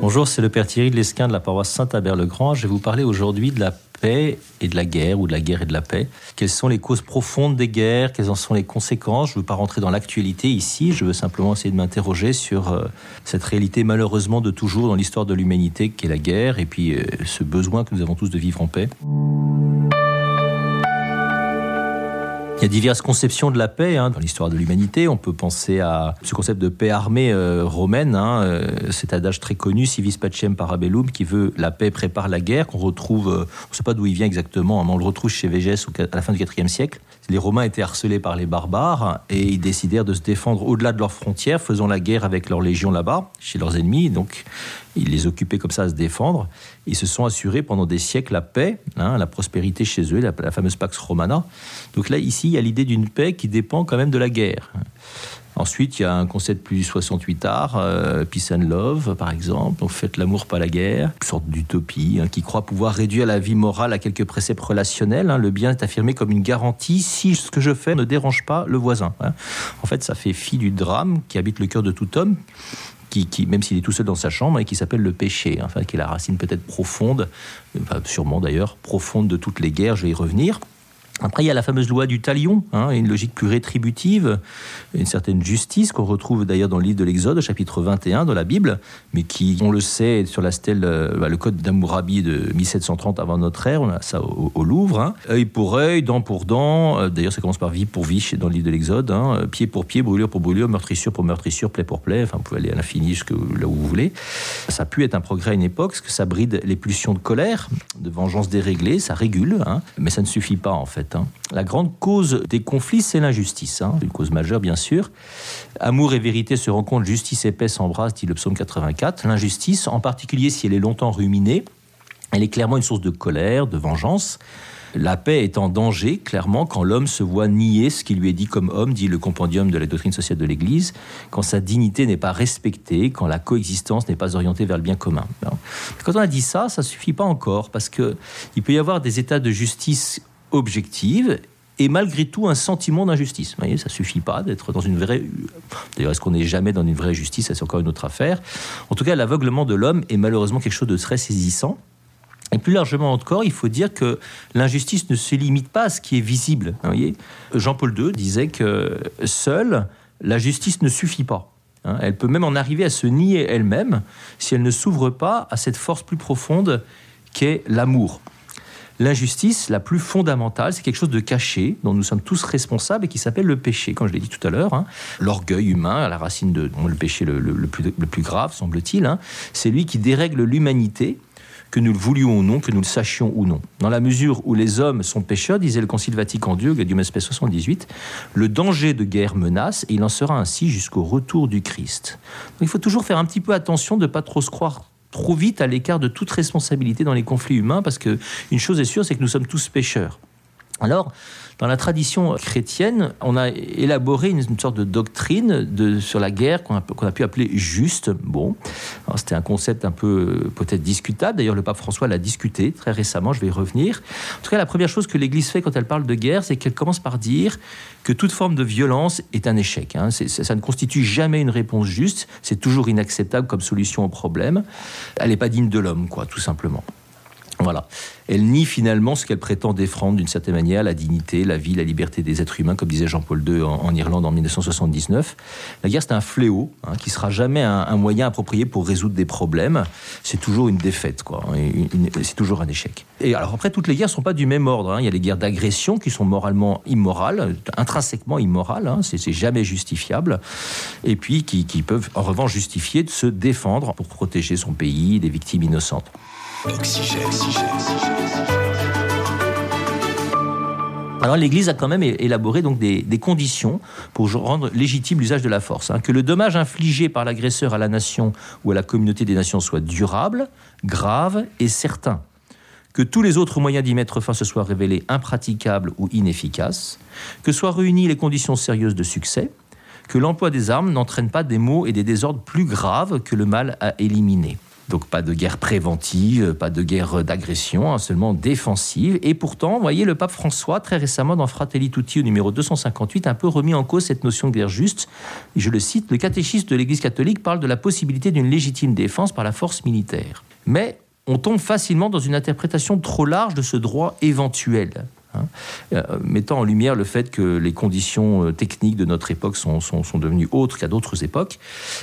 Bonjour, c'est le Père Thierry de l'Esquin de la paroisse Saint-Abert-le-Grand. Je vais vous parler aujourd'hui de la paix et de la guerre, ou de la guerre et de la paix. Quelles sont les causes profondes des guerres? Quelles en sont les conséquences? Je ne veux pas rentrer dans l'actualité ici, je veux simplement essayer de m'interroger sur euh, cette réalité malheureusement de toujours dans l'histoire de l'humanité qu'est la guerre, et puis euh, ce besoin que nous avons tous de vivre en paix. Il y a diverses conceptions de la paix hein, dans l'histoire de l'humanité. On peut penser à ce concept de paix armée euh, romaine, hein, euh, cet adage très connu, civis pacem parabellum, qui veut la paix prépare la guerre, qu'on retrouve, euh, on ne sait pas d'où il vient exactement, hein, mais on le retrouve chez Végès à la fin du IVe siècle. Les Romains étaient harcelés par les barbares et ils décidèrent de se défendre au-delà de leurs frontières, faisant la guerre avec leurs légions là-bas, chez leurs ennemis. Donc, ils les occupaient comme ça à se défendre. Ils se sont assurés pendant des siècles la paix, hein, la prospérité chez eux, la, la fameuse Pax Romana. Donc là, ici, il y a l'idée d'une paix qui dépend quand même de la guerre. Ensuite, il y a un concept plus 68 art, euh, Peace and Love, par exemple. On fait l'amour, pas la guerre. Une sorte d'utopie hein, qui croit pouvoir réduire la vie morale à quelques préceptes relationnels. Hein. Le bien est affirmé comme une garantie si ce que je fais ne dérange pas le voisin. Hein. En fait, ça fait fi du drame qui habite le cœur de tout homme. Qui, même s'il est tout seul dans sa chambre, et qui s'appelle le péché, enfin, qui est la racine peut-être profonde, sûrement d'ailleurs, profonde de toutes les guerres, je vais y revenir. Après, il y a la fameuse loi du talion, hein, une logique plus rétributive, une certaine justice qu'on retrouve d'ailleurs dans le livre de l'Exode, chapitre 21 de la Bible, mais qui, on le sait, sur la stèle, euh, bah, le code d'Amourabi de 1730 avant notre ère, on a ça au, Louvre, hein. œil pour œil, dent pour dent, euh, d'ailleurs ça commence par vie pour vie dans le livre de l'Exode, hein, euh, pied pour pied, brûlure pour brûlure, meurtrissure pour meurtrissure, plaie pour plaie, enfin vous pouvez aller à l'infini jusque là où vous voulez. Ça a pu être un progrès à une époque, parce que ça bride les pulsions de colère, de vengeance déréglée, ça régule, mais ça ne suffit pas en fait. Hein. La grande cause des conflits, c'est l'injustice. Hein. Une cause majeure, bien sûr. Amour et vérité se rencontrent, justice et paix s'embrassent, dit le psaume 84. L'injustice, en particulier si elle est longtemps ruminée, elle est clairement une source de colère, de vengeance. La paix est en danger, clairement, quand l'homme se voit nier ce qui lui est dit comme homme, dit le compendium de la doctrine sociale de l'Église, quand sa dignité n'est pas respectée, quand la coexistence n'est pas orientée vers le bien commun. Quand on a dit ça, ça suffit pas encore, parce que il peut y avoir des états de justice objective et malgré tout un sentiment d'injustice. Vous voyez, ça suffit pas d'être dans une vraie. D'ailleurs, est-ce qu'on n'est jamais dans une vraie justice? C'est encore une autre affaire. En tout cas, l'aveuglement de l'homme est malheureusement quelque chose de très saisissant. Et plus largement encore, il faut dire que l'injustice ne se limite pas à ce qui est visible. Vous voyez Jean-Paul II disait que seule la justice ne suffit pas. Hein. Elle peut même en arriver à se nier elle-même si elle ne s'ouvre pas à cette force plus profonde qu'est l'amour. L'injustice la plus fondamentale, c'est quelque chose de caché, dont nous sommes tous responsables et qui s'appelle le péché, comme je l'ai dit tout à l'heure. Hein. L'orgueil humain, à la racine de le péché le, plus, grave, semble-t-il, hein. c'est lui qui dérègle l'humanité que nous le voulions ou non, que nous le sachions ou non. Dans la mesure où les hommes sont pécheurs, disait le Concile Vatican II, Gaudium Spes 78, le danger de guerre menace et il en sera ainsi jusqu'au retour du Christ. il faut toujours faire un petit peu attention de ne pas trop se croire trop vite à l'écart de toute responsabilité dans les conflits humains, parce que une chose est sûre, c'est que nous sommes tous pécheurs. Alors, dans la tradition chrétienne, on a élaboré une, sorte de doctrine sur la guerre qu'on a, pu appeler juste. Bon, c'était un concept un peu euh, peut-être discutable. D'ailleurs, le pape François l'a discuté très récemment. Je vais y revenir. En tout cas, la première chose que l'Église fait quand elle parle de guerre, c'est qu'elle commence par dire que toute forme de violence est un échec. Hein. ça ne constitue jamais une réponse juste. C'est toujours inacceptable comme solution au problème. Elle n'est pas digne de l'homme, quoi, tout simplement. Voilà. Elle nie finalement ce qu'elle prétend défendre d'une certaine manière, la dignité, la vie, la liberté des êtres humains, comme disait Jean-Paul II en, Irlande en 1979. La guerre, c'est un fléau hein, qui sera jamais un, moyen approprié pour résoudre des problèmes. C'est toujours une défaite, quoi. C'est toujours un échec. Et alors après, toutes les guerres ne sont pas du même ordre. Hein. Il y a les guerres d'agression qui sont moralement immorales, intrinsèquement immorales. Hein. C'est jamais justifiable. Et puis qui peuvent en revanche justifier de se défendre pour protéger son pays des victimes innocentes. Alors l'Église a quand même élaboré des, conditions pour rendre légitime l'usage de la force. Hein. que le dommage infligé par l'agresseur à la nation ou à la communauté des nations soit durable, grave et certain. Que tous les autres moyens d'y mettre fin se soient révélés impraticables ou inefficaces. Que soient réunies les conditions sérieuses de succès. Que l'emploi des armes n'entraîne pas des maux et des désordres plus graves que le mal à éliminer. Donc pas de guerre préventive, pas de guerre d'agression, hein, seulement défensive. Et pourtant, vous voyez, le pape François, très récemment dans Fratelli Tutti numéro 258, a un peu remis en cause cette notion de guerre juste. je le cite, le catéchisme de l'Église catholique parle de la possibilité d'une légitime défense par la force militaire. Mais on tombe facilement dans une interprétation trop large de ce droit éventuel. Hein, euh, mettant en lumière le fait que les conditions euh, techniques de notre époque sont, devenues autres qu'à d'autres époques,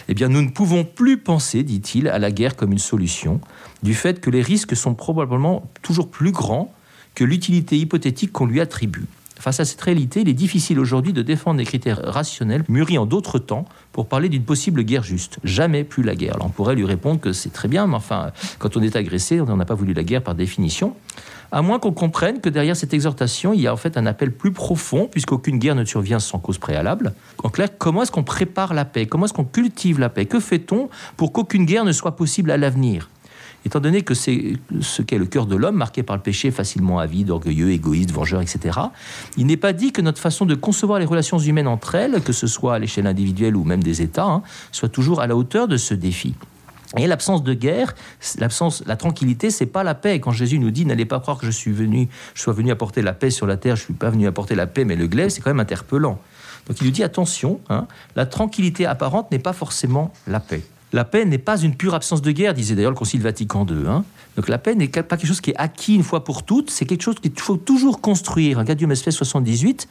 eh bien, nous ne pouvons plus penser, dit-il, à la guerre comme une solution, du fait que les risques sont probablement toujours plus grands que l'utilité hypothétique qu'on lui attribue. Face à cette réalité, il est difficile aujourd'hui de défendre des critères rationnels mûris en d'autres temps pour parler d'une possible guerre juste. Jamais plus la guerre. On pourrait lui répondre que c'est très bien, mais enfin, quand on est agressé, on n'a pas voulu la guerre par définition à moins qu'on comprenne que derrière cette exhortation, il y a en fait un appel plus profond, puisqu'aucune guerre ne survient sans cause préalable. En clair, comment est-ce qu'on prépare la paix? Comment est-ce qu'on cultive la paix? Que fait-on pour qu'aucune guerre ne soit possible à l'avenir? Étant donné que c'est ce qu'est le cœur de l'homme, marqué par le péché, facilement avide, orgueilleux, égoïste, vengeur, etc., il n'est pas dit que notre façon de concevoir les relations humaines entre elles, que ce soit à l'échelle individuelle ou même des États, hein, soit toujours à la hauteur de ce défi. Et l'absence de guerre, l'absence, la tranquillité, c'est pas la paix. Quand Jésus nous dit n'allez pas croire que je suis venu, je sois venu apporter la paix sur la terre, je suis pas venu apporter la paix, mais le glaive, c'est quand même interpellant. Donc il nous dit attention, hein, la tranquillité apparente n'est pas forcément la paix. La paix n'est pas une pure absence de guerre, disait d'ailleurs le Concile Vatican II. Hein. Donc la paix n'est pas quelque chose qui est acquis une fois pour toutes, c'est quelque chose qu'il faut toujours construire. Un Gaudium et 78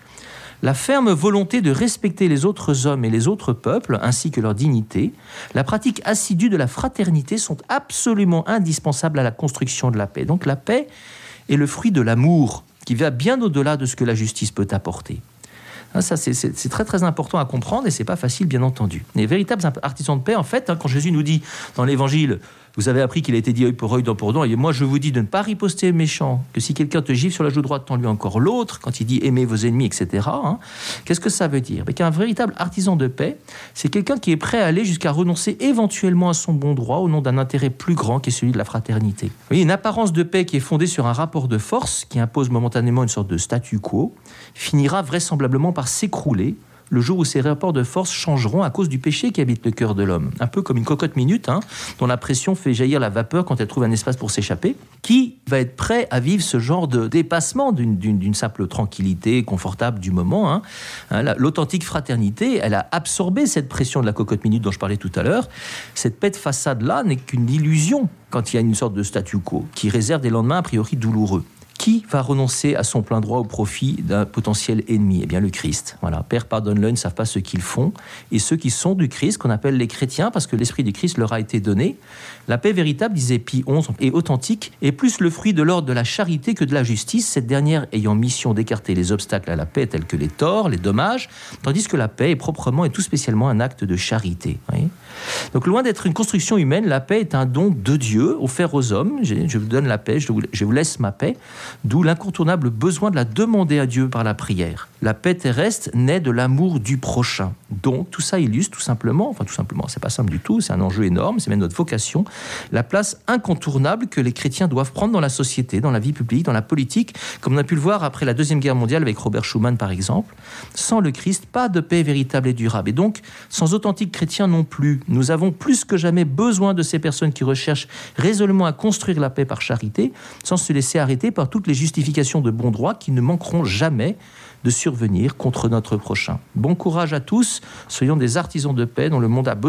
la ferme volonté de respecter les autres hommes et les autres peuples, ainsi que leur dignité, la pratique assidue de la fraternité sont absolument indispensables à la construction de la paix. Donc la paix est le fruit de l'amour, qui va bien au-delà de ce que la justice peut apporter. Hein, ça, c'est très très important à comprendre et c'est pas facile, bien entendu. Les véritables artisans de paix, en fait, hein, quand Jésus nous dit dans l'Évangile, vous avez appris qu'il a été dit œil pour œil, dent pour dent. Et moi, je vous dis de ne pas riposter méchant, que si quelqu'un te gifle sur la joue droite, tends lui encore l'autre, quand il dit aimez vos ennemis, etc. Hein. Qu'est-ce que ça veut dire? Qu'un véritable artisan de paix, c'est quelqu'un qui est prêt à aller jusqu'à renoncer éventuellement à son bon droit au nom d'un intérêt plus grand qui est celui de la fraternité. Vous voyez, une apparence de paix qui est fondée sur un rapport de force qui impose momentanément une sorte de statu quo finira vraisemblablement par s'écrouler le jour où ces rapports de force changeront à cause du péché qui habite le cœur de l'homme. Un peu comme une cocotte minute, hein, dont la pression fait jaillir la vapeur quand elle trouve un espace pour s'échapper. Qui va être prêt à vivre ce genre de dépassement d'une simple tranquillité confortable du moment hein? Hein, L'authentique fraternité, elle a absorbé cette pression de la cocotte minute dont je parlais tout à l'heure. Cette paix de façade-là n'est qu'une illusion quand il y a une sorte de statu quo qui réserve des lendemains a priori douloureux. Qui va renoncer à son plein droit au profit d'un potentiel ennemi? Eh bien, le Christ. Voilà. Père, pardonne-le, ils ne savent pas ce qu'ils font. Et ceux qui sont du Christ, qu'on appelle les chrétiens, parce que l'esprit du Christ leur a été donné, la paix véritable, disait Pie XI, est authentique, est plus le fruit de l'ordre de la charité que de la justice, cette dernière ayant mission d'écarter les obstacles à la paix tels que les torts, les dommages, tandis que la paix est proprement et tout spécialement un acte de charité. Donc loin d'être une construction humaine, la paix est un don de Dieu offert aux hommes. Je vous donne la paix, je vous laisse ma paix, d'où l'incontournable besoin de la demander à Dieu par la prière. La paix terrestre naît de l'amour du prochain. Donc tout ça illustre tout simplement, enfin tout simplement, c'est pas simple du tout, c'est un enjeu énorme, c'est même notre vocation, la place incontournable que les chrétiens doivent prendre dans la société, dans la vie publique, dans la politique, comme on a pu le voir après la Deuxième Guerre mondiale avec Robert Schuman par exemple. Sans le Christ, pas de paix véritable et durable. Et donc, sans authentiques chrétiens non plus. Nous avons plus que jamais besoin de ces personnes qui recherchent résolument à construire la paix par charité, sans se laisser arrêter par toutes les justifications de bon droit qui ne manqueront jamais de survenir contre notre prochain. Bon courage à tous, soyons des artisans de paix dont le monde a besoin.